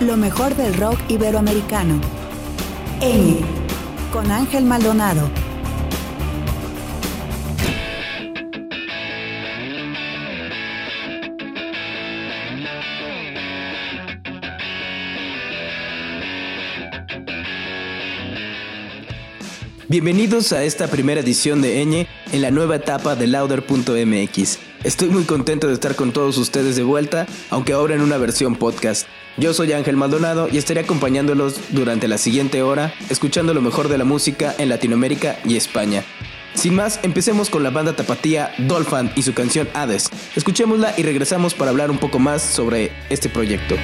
Lo mejor del rock iberoamericano. Ñ. Con Ángel Maldonado. Bienvenidos a esta primera edición de Ñ en la nueva etapa de Lauder.mx. Estoy muy contento de estar con todos ustedes de vuelta, aunque ahora en una versión podcast. Yo soy Ángel Maldonado y estaré acompañándolos durante la siguiente hora, escuchando lo mejor de la música en Latinoamérica y España. Sin más, empecemos con la banda tapatía Dolphin y su canción Hades. Escuchémosla y regresamos para hablar un poco más sobre este proyecto.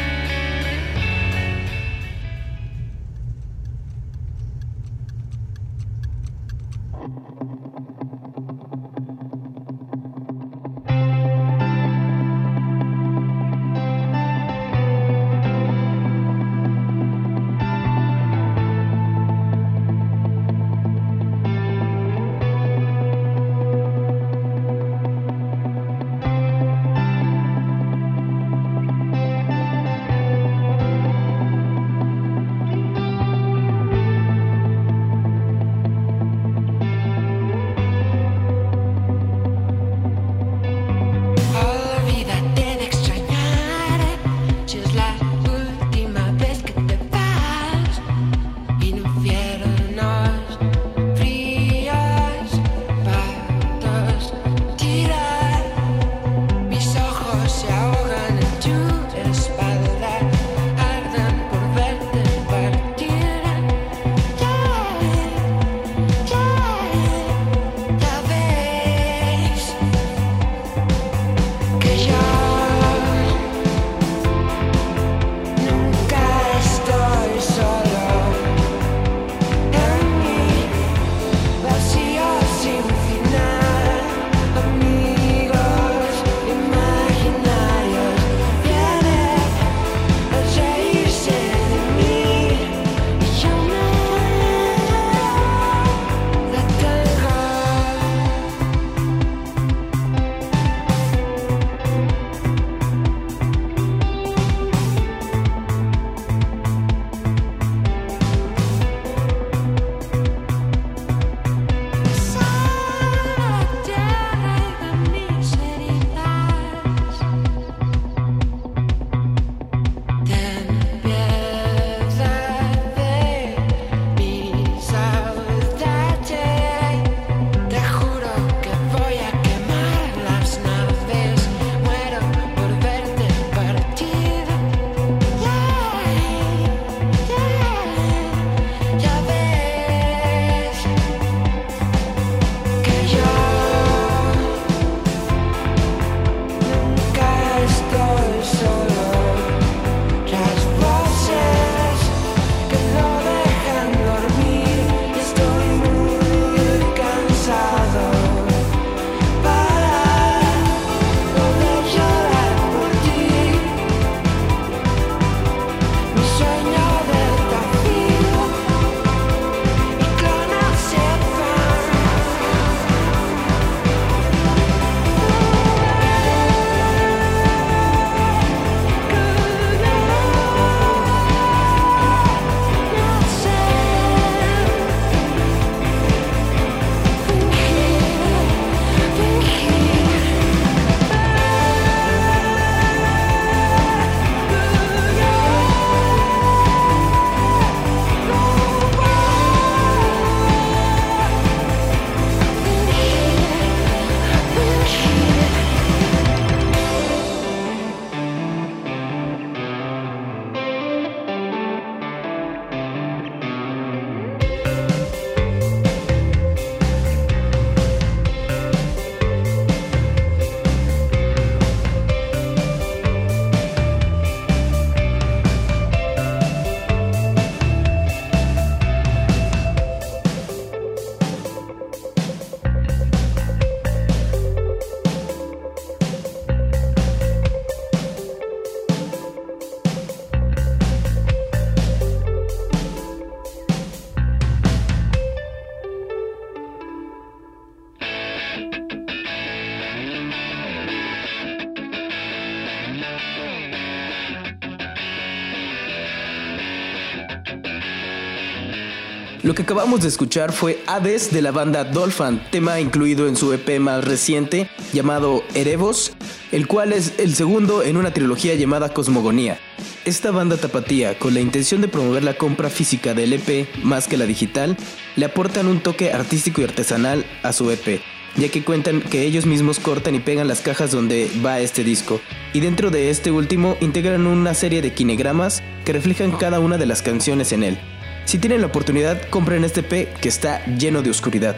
Acabamos de escuchar fue Hades de la banda Dolphin, tema incluido en su EP más reciente llamado Erevos, el cual es el segundo en una trilogía llamada Cosmogonía. Esta banda tapatía, con la intención de promover la compra física del EP más que la digital, le aportan un toque artístico y artesanal a su EP, ya que cuentan que ellos mismos cortan y pegan las cajas donde va este disco, y dentro de este último integran una serie de kinegramas que reflejan cada una de las canciones en él. Si tienen la oportunidad, compren este P que está lleno de oscuridad.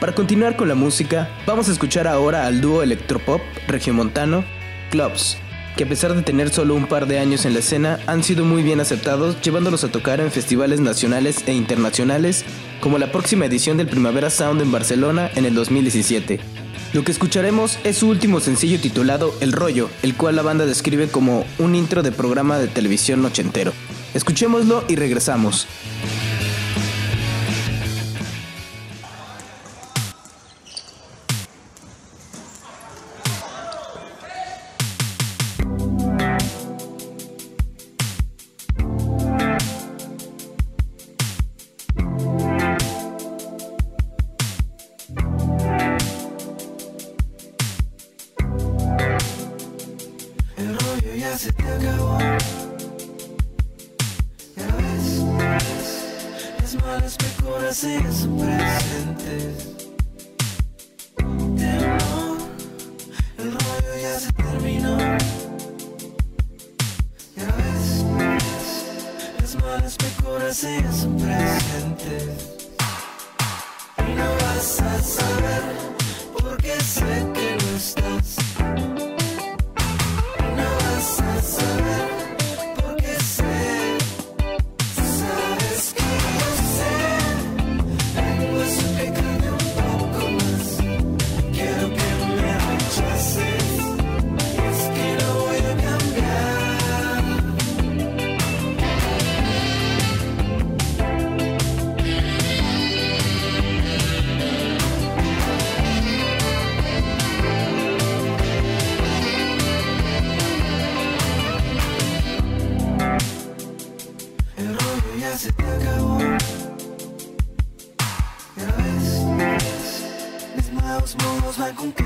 Para continuar con la música, vamos a escuchar ahora al dúo electropop regiomontano Clubs, que a pesar de tener solo un par de años en la escena, han sido muy bien aceptados, llevándolos a tocar en festivales nacionales e internacionales, como la próxima edición del Primavera Sound en Barcelona en el 2017. Lo que escucharemos es su último sencillo titulado El Rollo, el cual la banda describe como un intro de programa de televisión ochentero. Escuchémoslo y regresamos.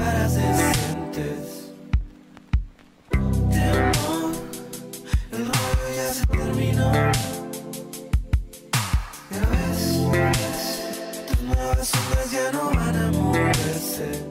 caras decentes. Temor, el rollo ya se terminó. Ya ves, tus nuevas sombras ya no van a moverse.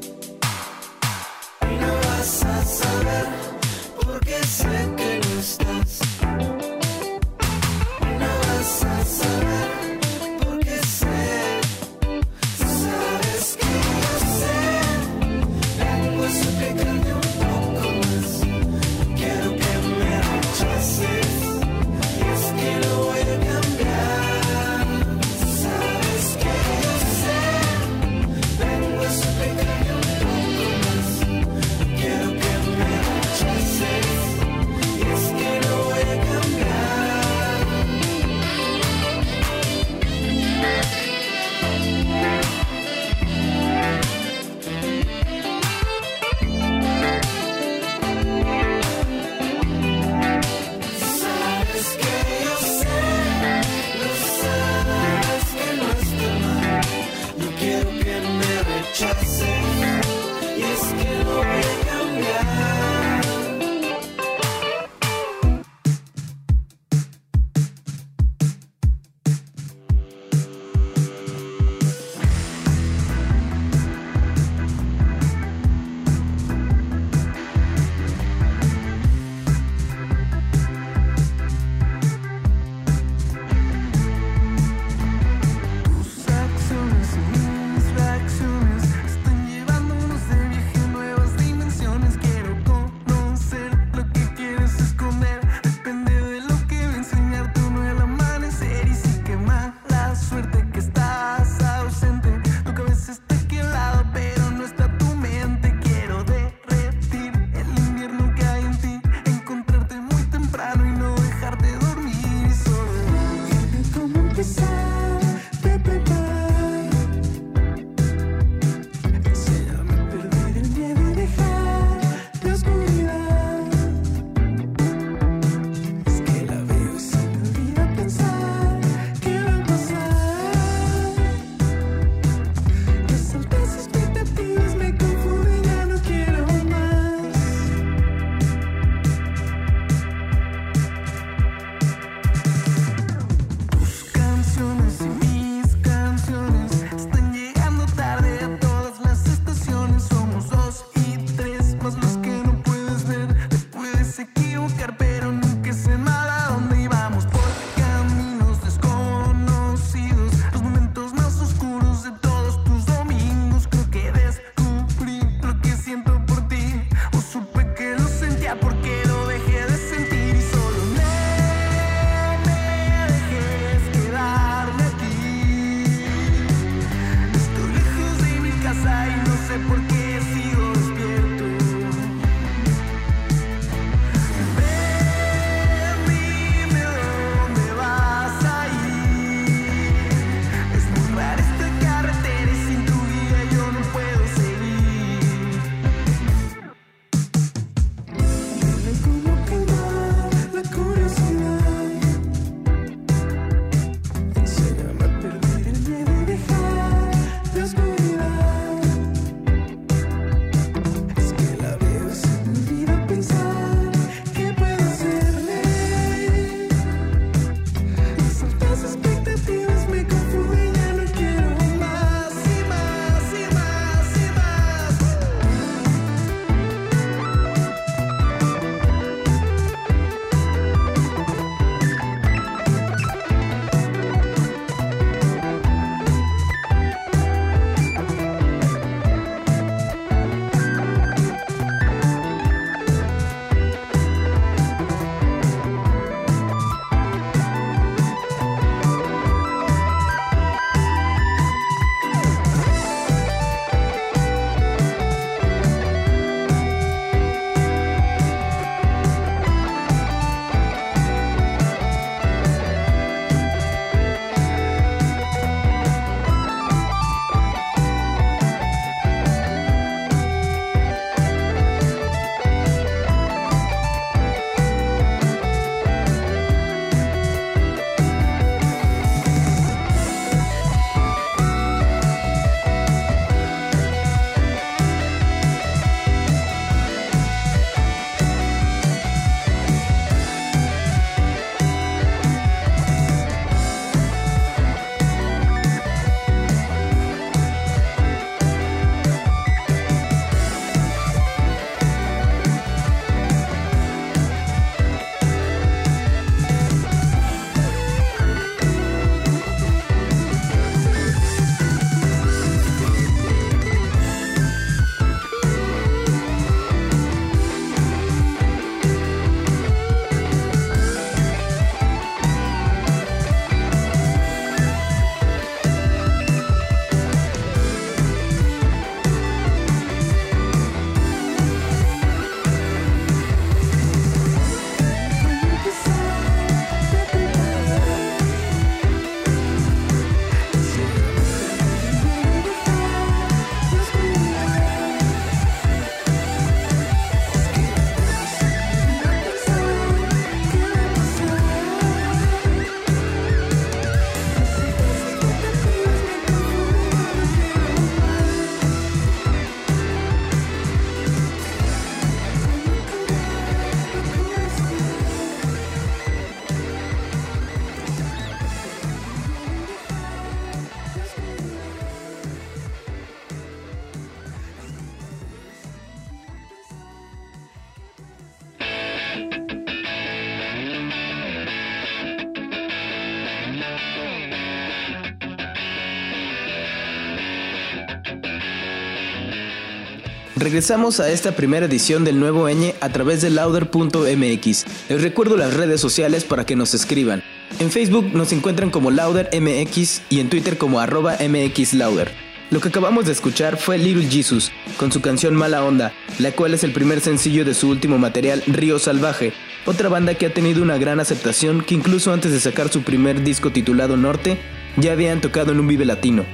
Regresamos a esta primera edición del nuevo ñ a través de lauder.mx. Les recuerdo las redes sociales para que nos escriban. En Facebook nos encuentran como laudermx y en Twitter como arroba mxlauder. Lo que acabamos de escuchar fue Little Jesus, con su canción Mala Onda, la cual es el primer sencillo de su último material Río Salvaje, otra banda que ha tenido una gran aceptación que incluso antes de sacar su primer disco titulado Norte, ya habían tocado en un Vive Latino.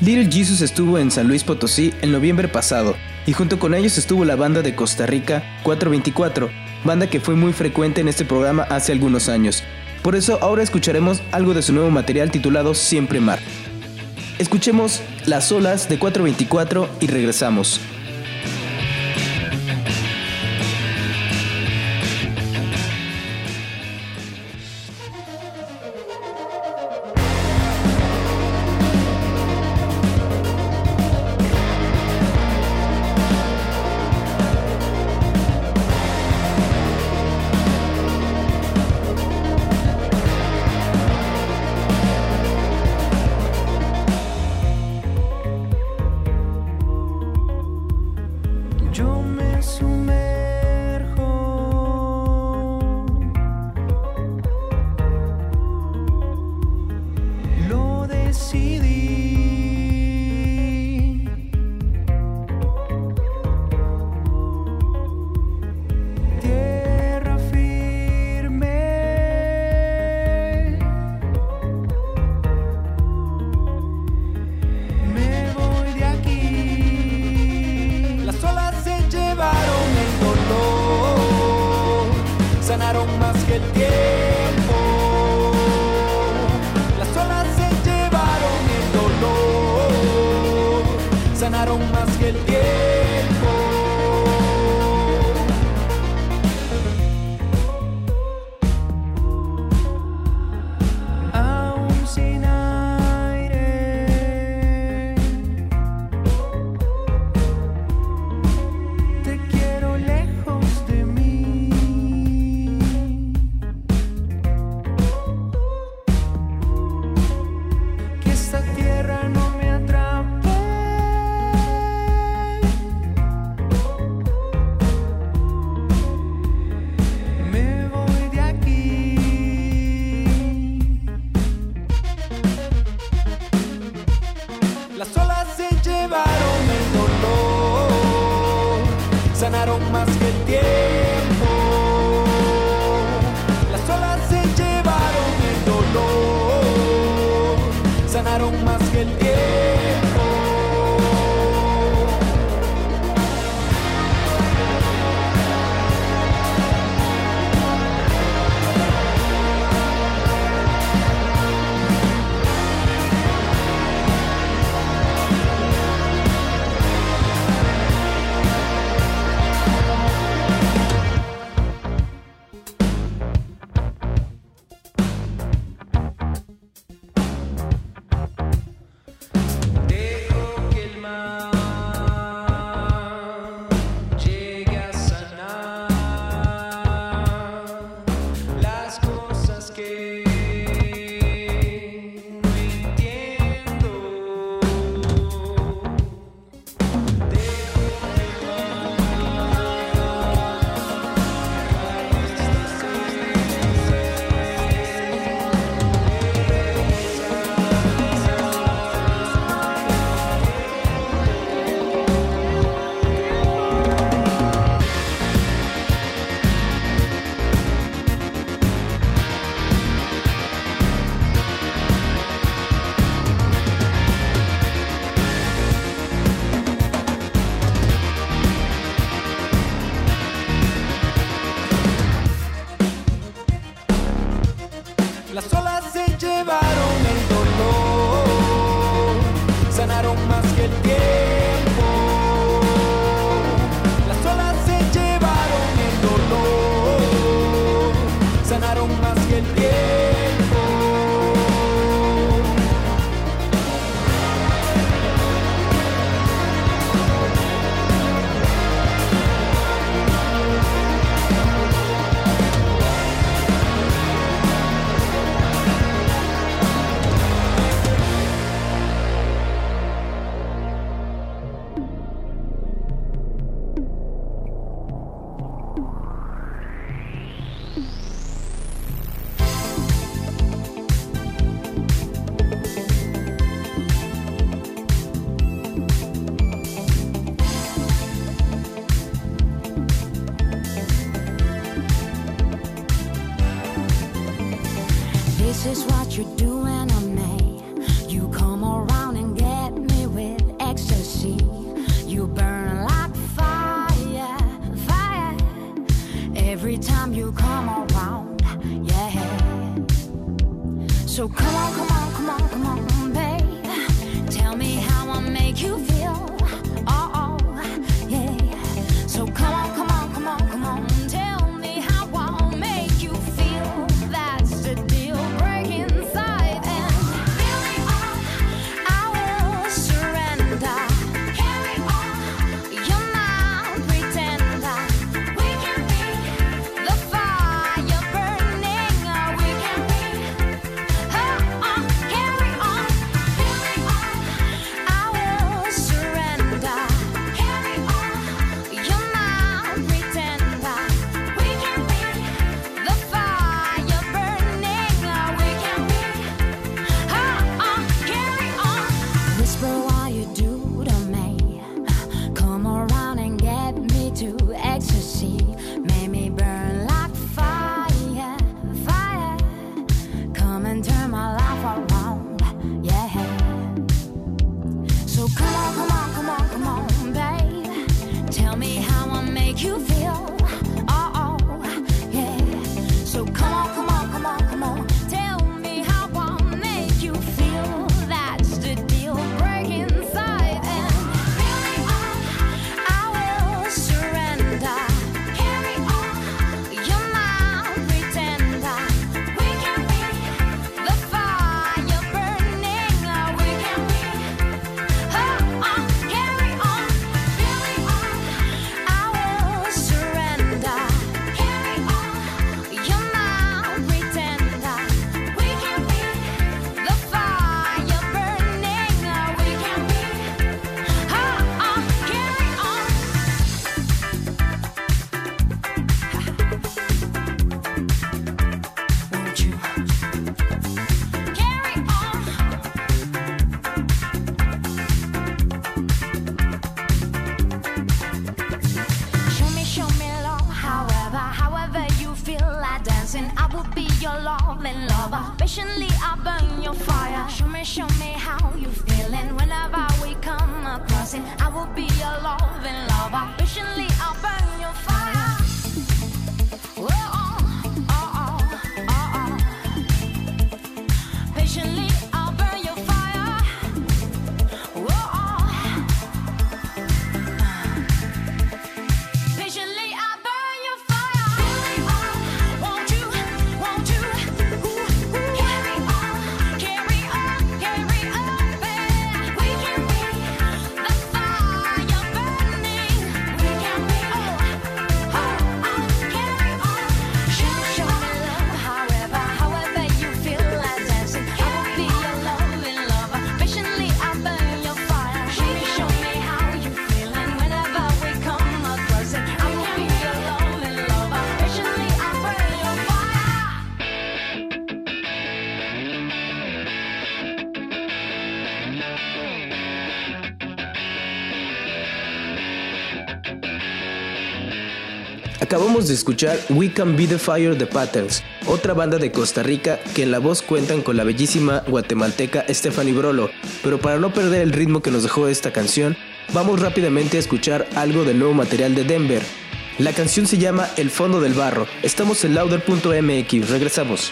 Little Jesus estuvo en San Luis Potosí en noviembre pasado, y junto con ellos estuvo la banda de Costa Rica 424, banda que fue muy frecuente en este programa hace algunos años. Por eso ahora escucharemos algo de su nuevo material titulado Siempre Mar. Escuchemos Las olas de 424 y regresamos. come on, come on. De escuchar We Can Be the Fire de Patterns, otra banda de Costa Rica que en la voz cuentan con la bellísima guatemalteca Stephanie Brolo, pero para no perder el ritmo que nos dejó esta canción, vamos rápidamente a escuchar algo del nuevo material de Denver. La canción se llama El fondo del barro. Estamos en lauder.mx, regresamos.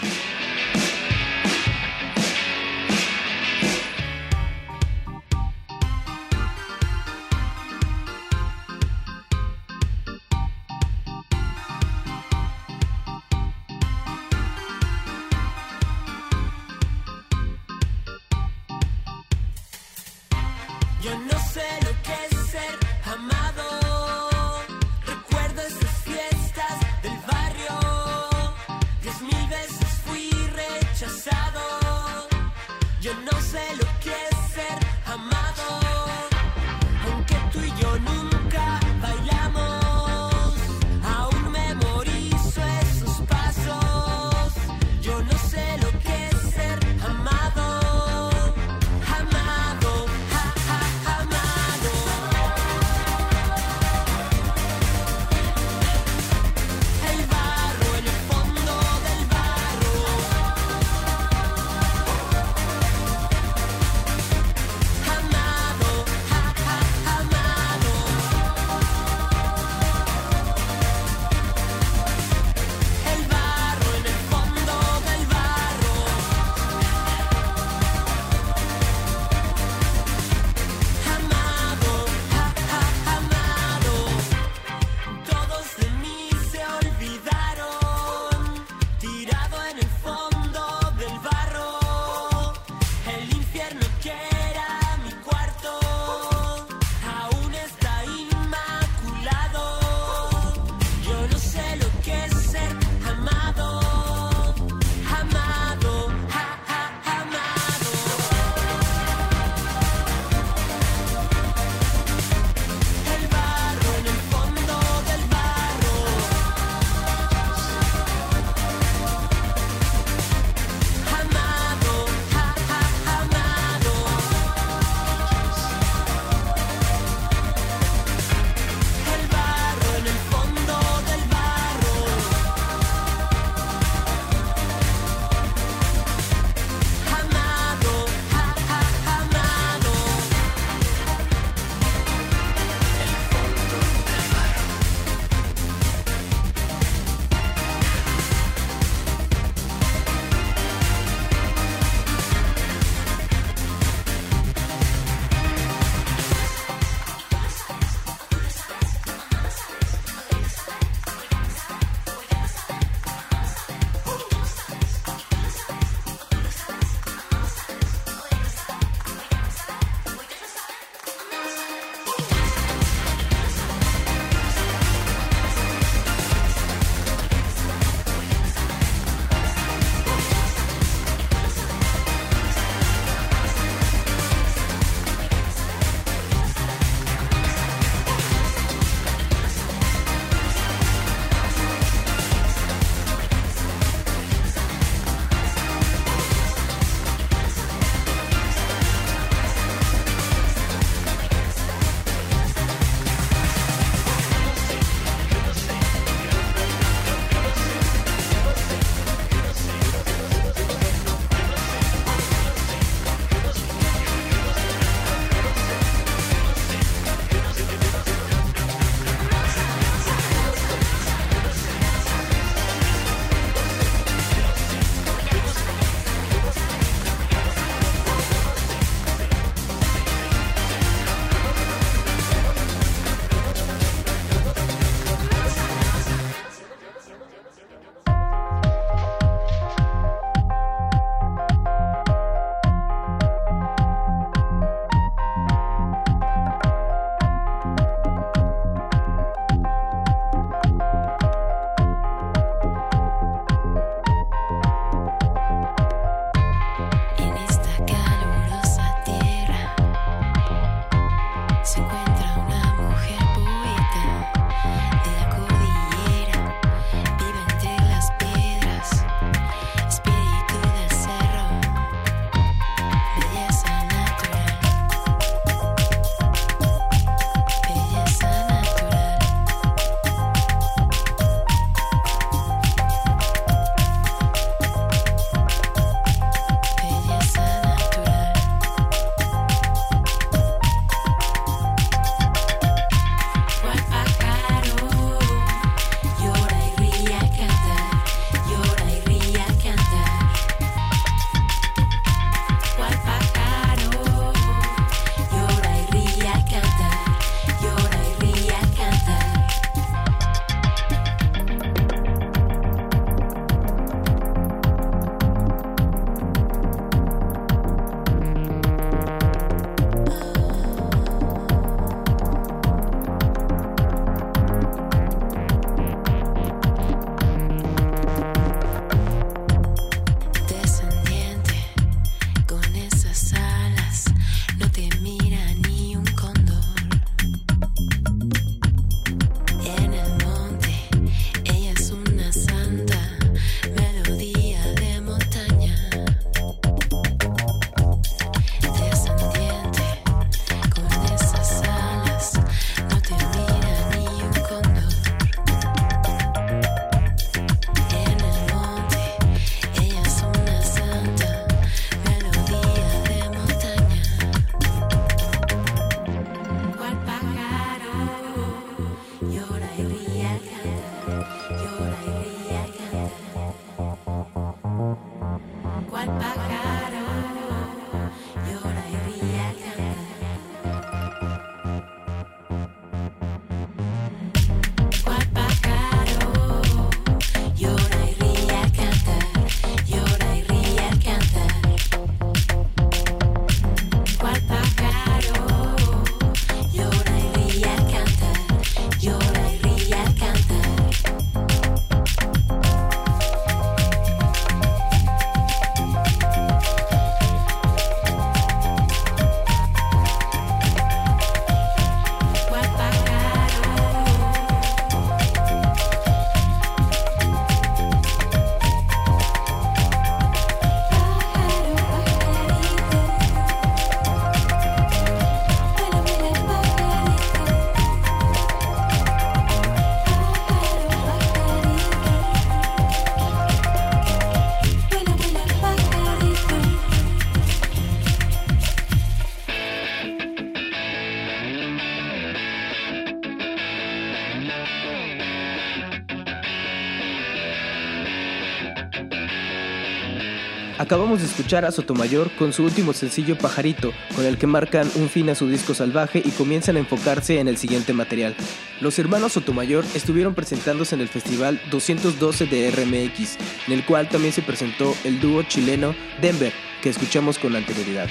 Acabamos de escuchar a Sotomayor con su último sencillo Pajarito, con el que marcan un fin a su disco salvaje y comienzan a enfocarse en el siguiente material. Los hermanos Sotomayor estuvieron presentándose en el festival 212 de RMX, en el cual también se presentó el dúo chileno Denver, que escuchamos con anterioridad.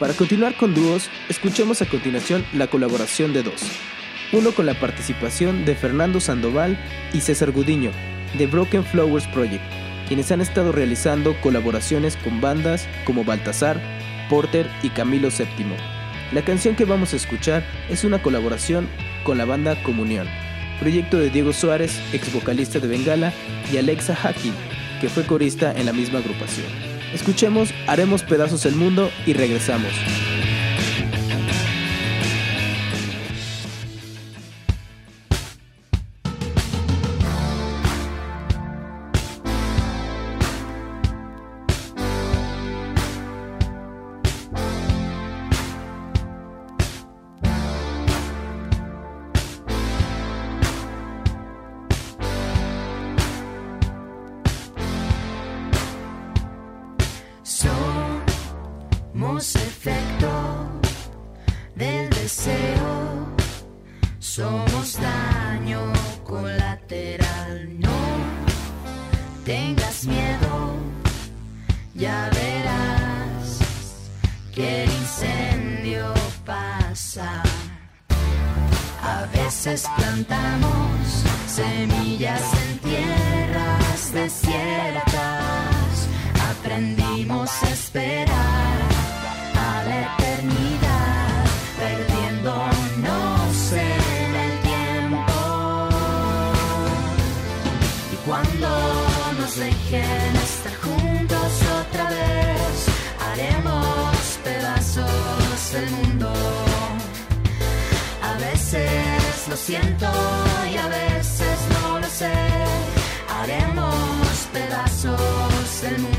Para continuar con dúos, escuchemos a continuación la colaboración de dos. Uno con la participación de Fernando Sandoval y César Gudiño, de Broken Flowers Project, quienes han estado realizando colaboraciones con bandas como Baltasar, Porter y Camilo VII. La canción que vamos a escuchar es una colaboración con la banda Comunión, proyecto de Diego Suárez, ex vocalista de Bengala, y Alexa Haki, que fue corista en la misma agrupación. Escuchemos Haremos pedazos el mundo y regresamos. Deseo. Somos daño colateral. No tengas miedo, ya verás que el incendio pasa. A veces plantamos semillas en tierras desiertas. Aprendimos a esperar a la eternidad, dejen estar juntos otra vez, haremos pedazos el mundo. A veces lo siento y a veces no lo sé. Haremos pedazos el mundo.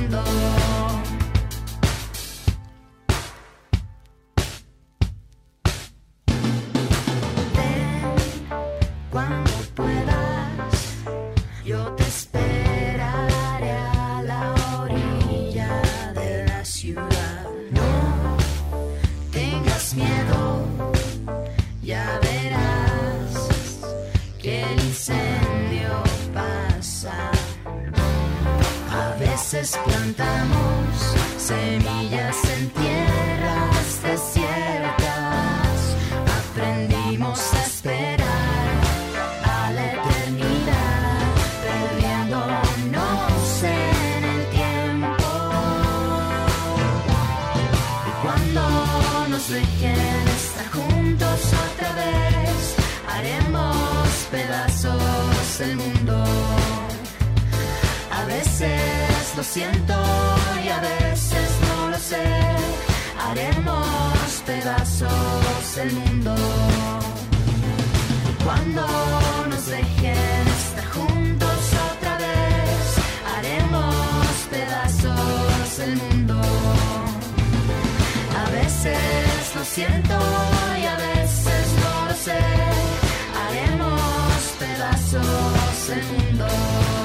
Plantamos semillas en tierras desiertas. Aprendimos a esperar a la eternidad, perdiéndonos en el tiempo. Y cuando nos dejen estar juntos otra vez, haremos pedazos el mundo. A veces lo siento y a veces no lo sé. Haremos pedazos el mundo. Cuando nos dejen estar juntos otra vez, haremos pedazos el mundo. A veces lo siento y a veces no lo sé. Haremos pedazos el mundo.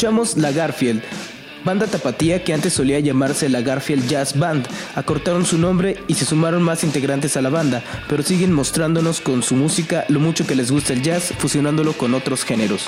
Escuchamos La Garfield, banda tapatía que antes solía llamarse la Garfield Jazz Band. Acortaron su nombre y se sumaron más integrantes a la banda, pero siguen mostrándonos con su música lo mucho que les gusta el jazz, fusionándolo con otros géneros.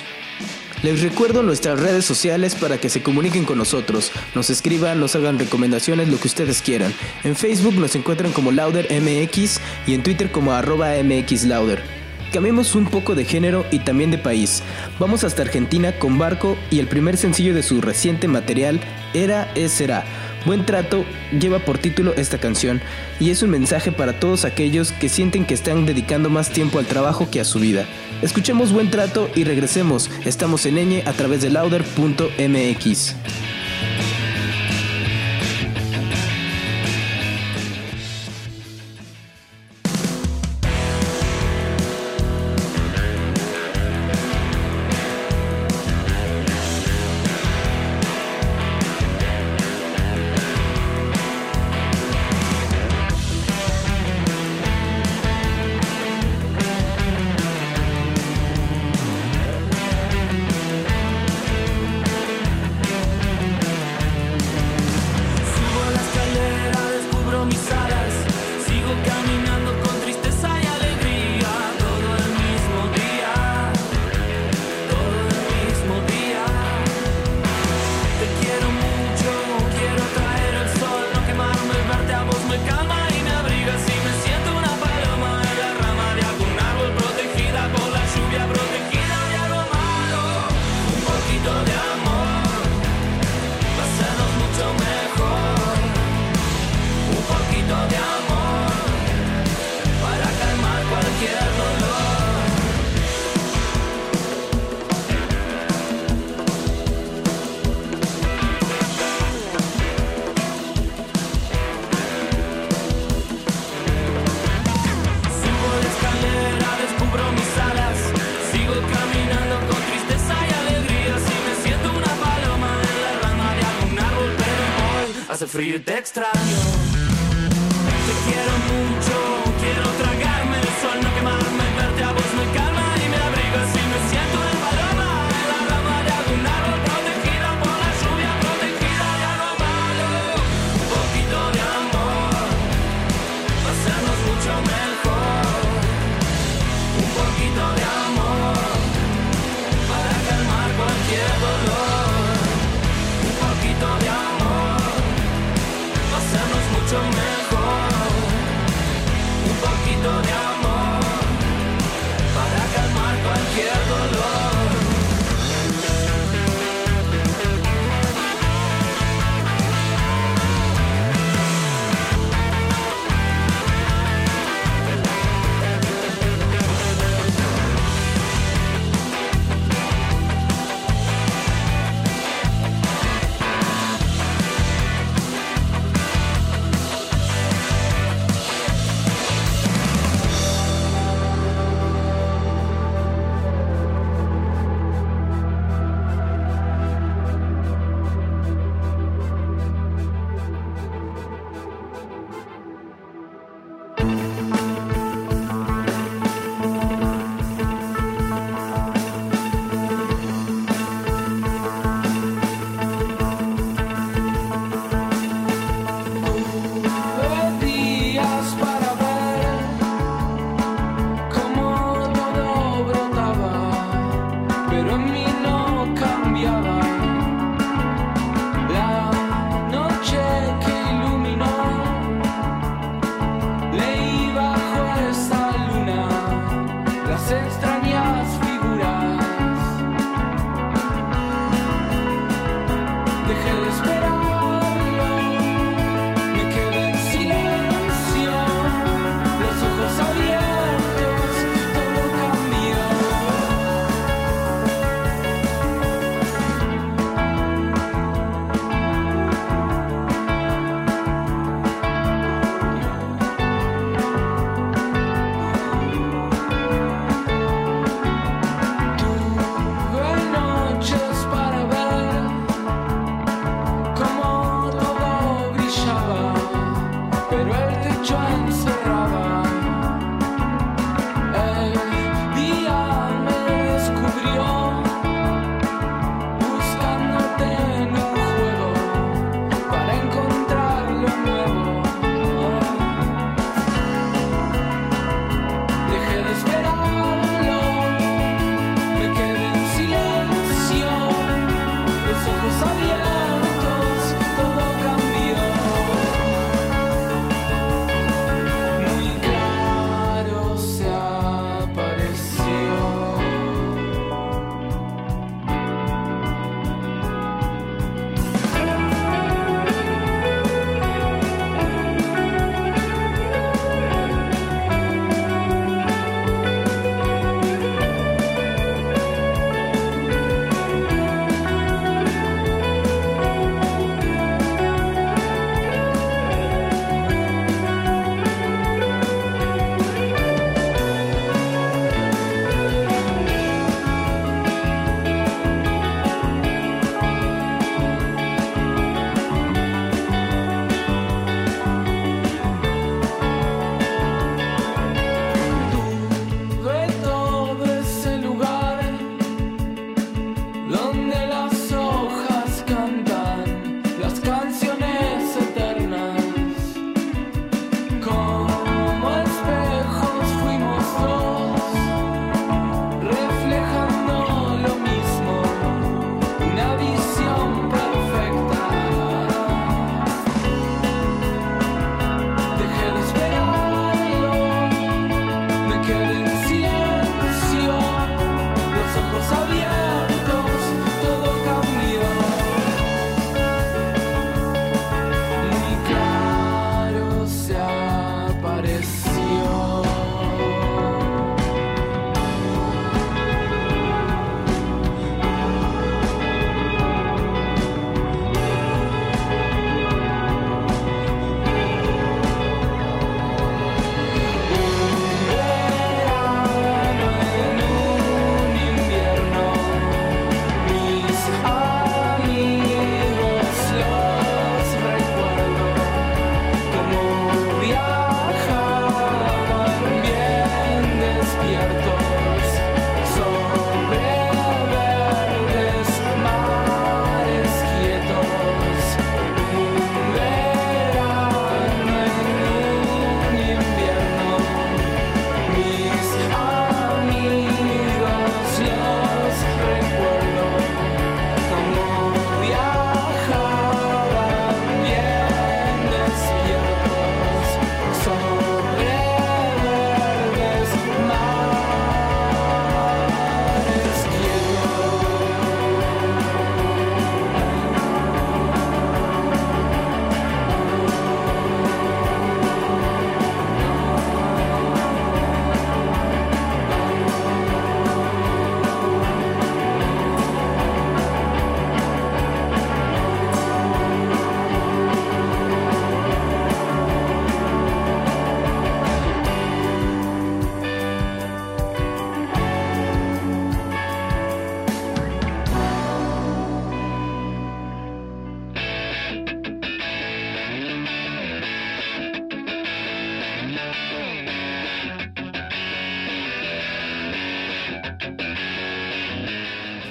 Les recuerdo nuestras redes sociales para que se comuniquen con nosotros, nos escriban, nos hagan recomendaciones, lo que ustedes quieran. En Facebook nos encuentran como LauderMX y en Twitter como arroba MXLauder. Cambiemos un poco de género y también de país. Vamos hasta Argentina con Barco y el primer sencillo de su reciente material, Era es Será. Buen trato lleva por título esta canción y es un mensaje para todos aquellos que sienten que están dedicando más tiempo al trabajo que a su vida. Escuchemos Buen trato y regresemos. Estamos en Ñ a través de lauder.mx. hace frío y te extraño.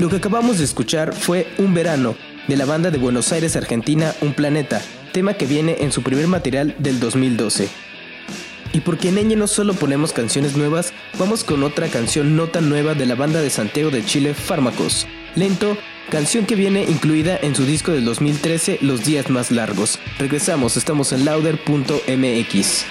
Lo que acabamos de escuchar fue Un Verano, de la banda de Buenos Aires, Argentina, Un Planeta, tema que viene en su primer material del 2012. Y porque en Eñe no solo ponemos canciones nuevas, vamos con otra canción no tan nueva de la banda de Santiago de Chile, Fármacos. Lento, canción que viene incluida en su disco del 2013, Los Días Más Largos. Regresamos, estamos en lauder.mx.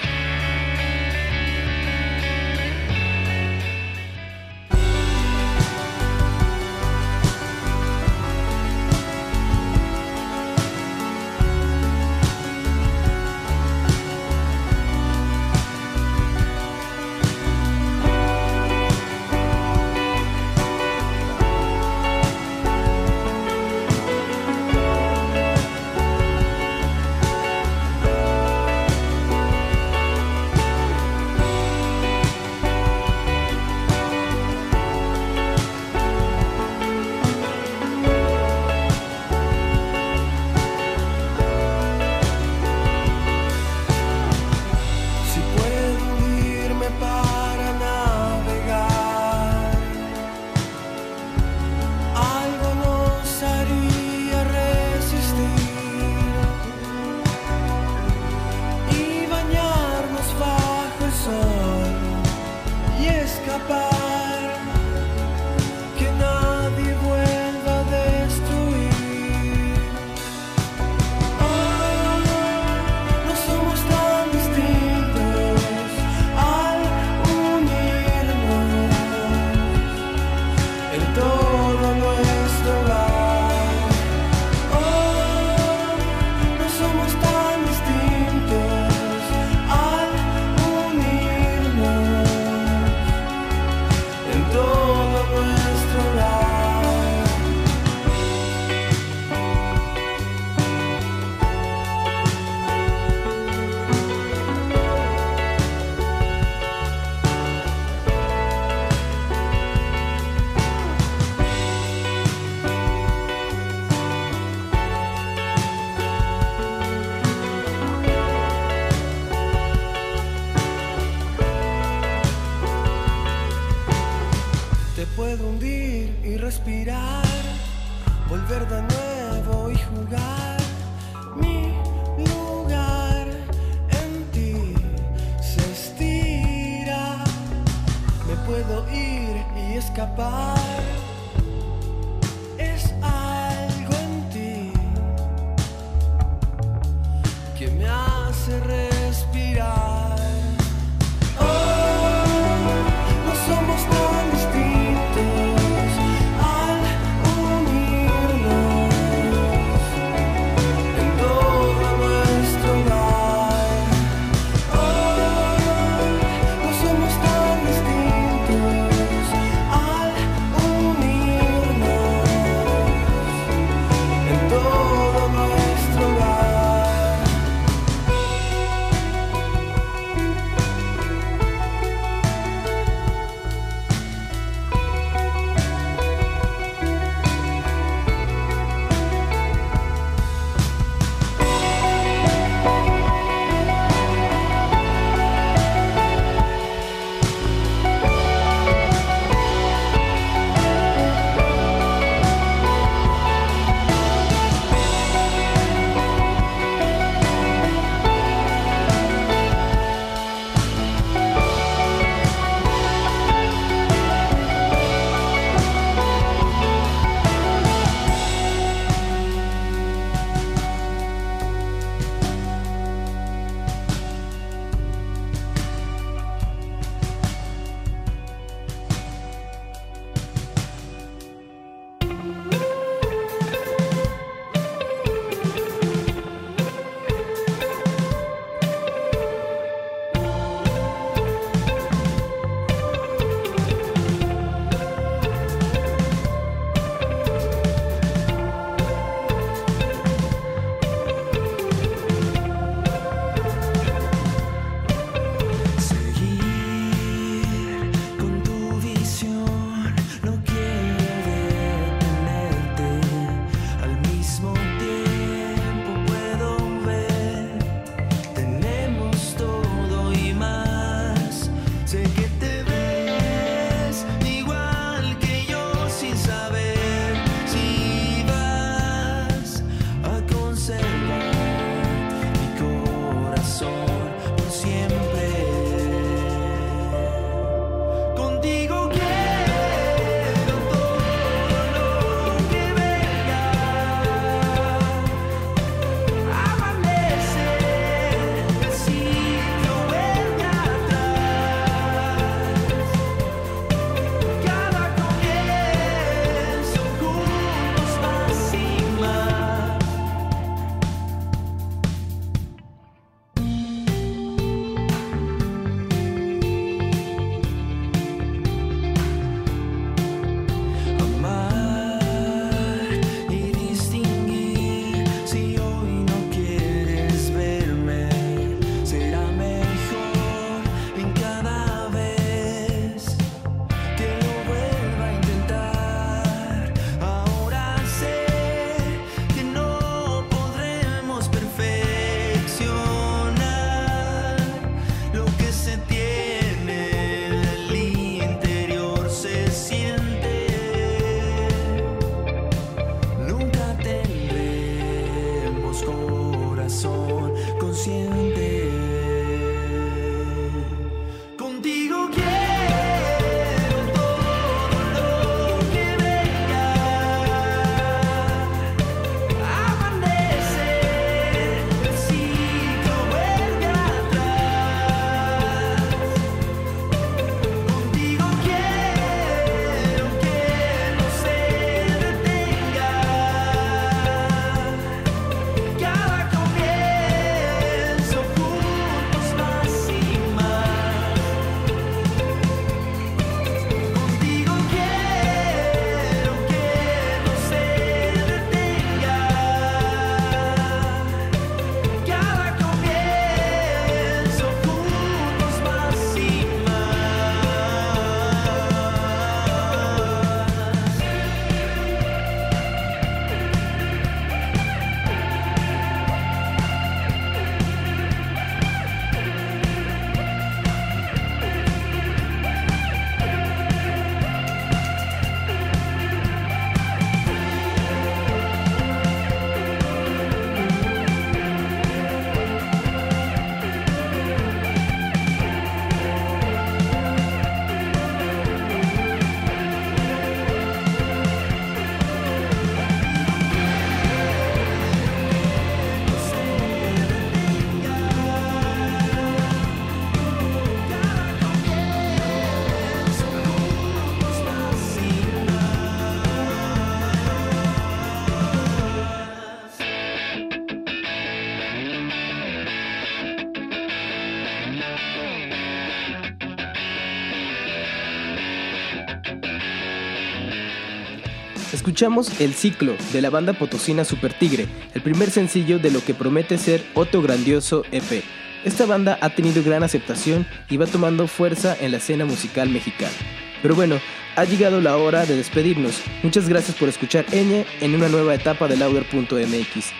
Escuchamos El Ciclo de la banda potosina Super Tigre, el primer sencillo de lo que promete ser otro grandioso EP. Esta banda ha tenido gran aceptación y va tomando fuerza en la escena musical mexicana. Pero bueno, ha llegado la hora de despedirnos. Muchas gracias por escuchar Ñ en una nueva etapa de Lauder.mx.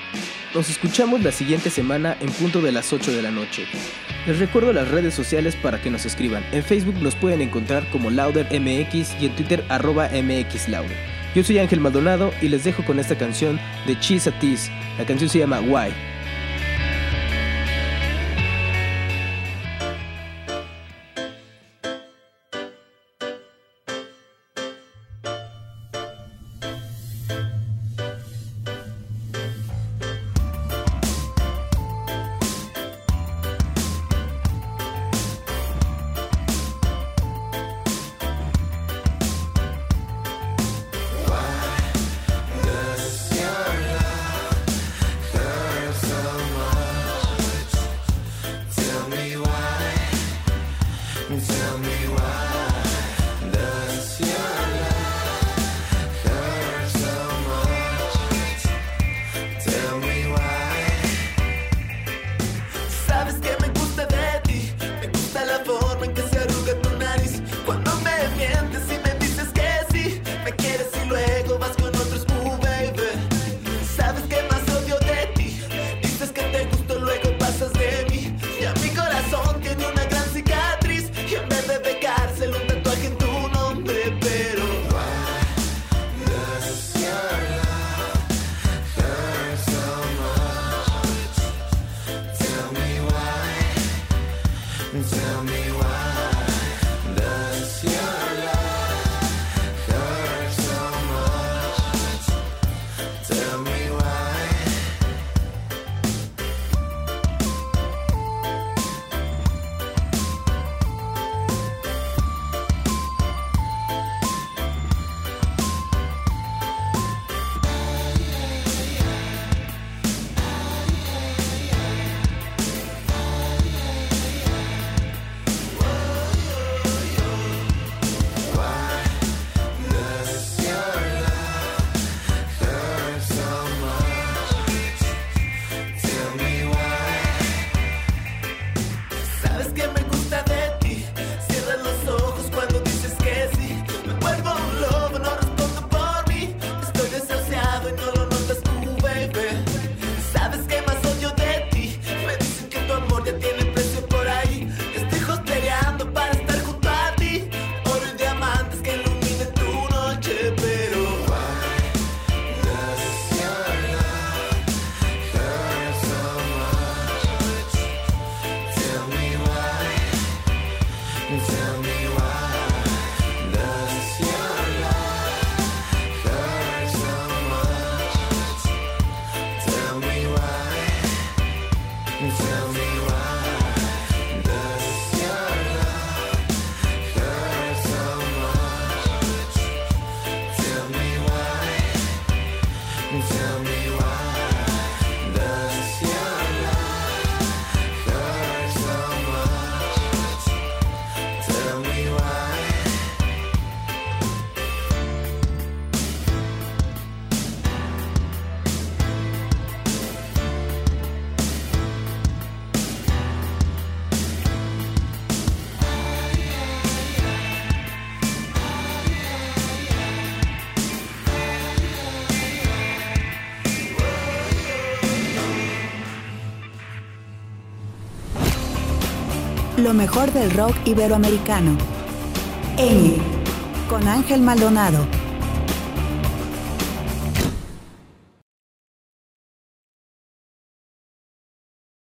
Nos escuchamos la siguiente semana en punto de las 8 de la noche. Les recuerdo las redes sociales para que nos escriban. En Facebook nos pueden encontrar como LauderMX y en Twitter arroba MXLauder. Yo soy Ángel Maldonado y les dejo con esta canción de Cheese a Tease. La canción se llama Why. Lo mejor del rock iberoamericano. Ñ, con Ángel Maldonado.